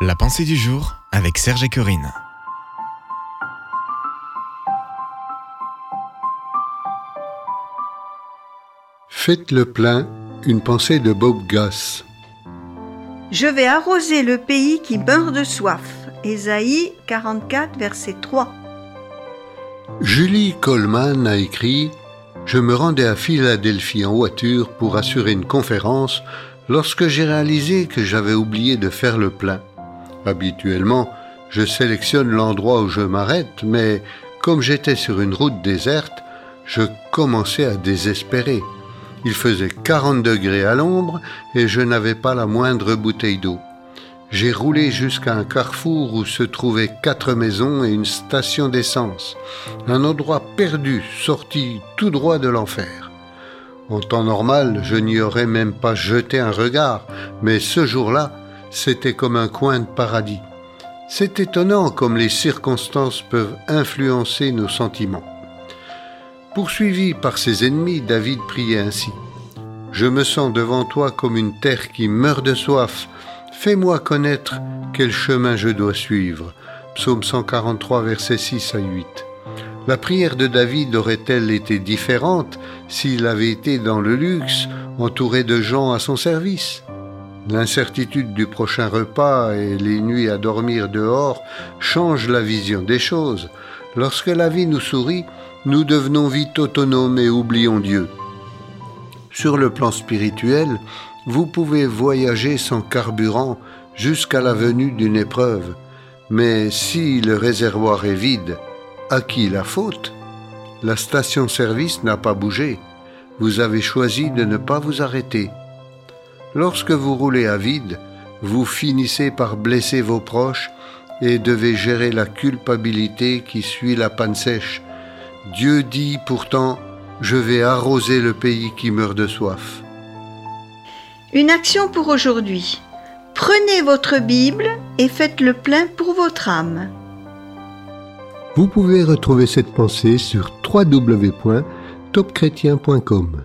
La pensée du jour avec Serge et Corinne. Faites le plein, une pensée de Bob Gass. Je vais arroser le pays qui meurt de soif. Ésaïe 44, verset 3. Julie Coleman a écrit Je me rendais à Philadelphie en voiture pour assurer une conférence lorsque j'ai réalisé que j'avais oublié de faire le plein. Habituellement, je sélectionne l'endroit où je m'arrête, mais comme j'étais sur une route déserte, je commençais à désespérer. Il faisait 40 degrés à l'ombre et je n'avais pas la moindre bouteille d'eau. J'ai roulé jusqu'à un carrefour où se trouvaient quatre maisons et une station d'essence, un endroit perdu, sorti tout droit de l'enfer. En temps normal, je n'y aurais même pas jeté un regard, mais ce jour-là, c'était comme un coin de paradis. C'est étonnant comme les circonstances peuvent influencer nos sentiments. Poursuivi par ses ennemis, David priait ainsi. Je me sens devant toi comme une terre qui meurt de soif. Fais-moi connaître quel chemin je dois suivre. Psaume 143, versets 6 à 8. La prière de David aurait-elle été différente s'il avait été dans le luxe, entouré de gens à son service? L'incertitude du prochain repas et les nuits à dormir dehors changent la vision des choses. Lorsque la vie nous sourit, nous devenons vite autonomes et oublions Dieu. Sur le plan spirituel, vous pouvez voyager sans carburant jusqu'à la venue d'une épreuve, mais si le réservoir est vide, à qui la faute? La station-service n'a pas bougé. Vous avez choisi de ne pas vous arrêter. Lorsque vous roulez à vide, vous finissez par blesser vos proches et devez gérer la culpabilité qui suit la panne sèche. Dieu dit pourtant, je vais arroser le pays qui meurt de soif. Une action pour aujourd'hui. Prenez votre Bible et faites le plein pour votre âme. Vous pouvez retrouver cette pensée sur www.topchrétien.com.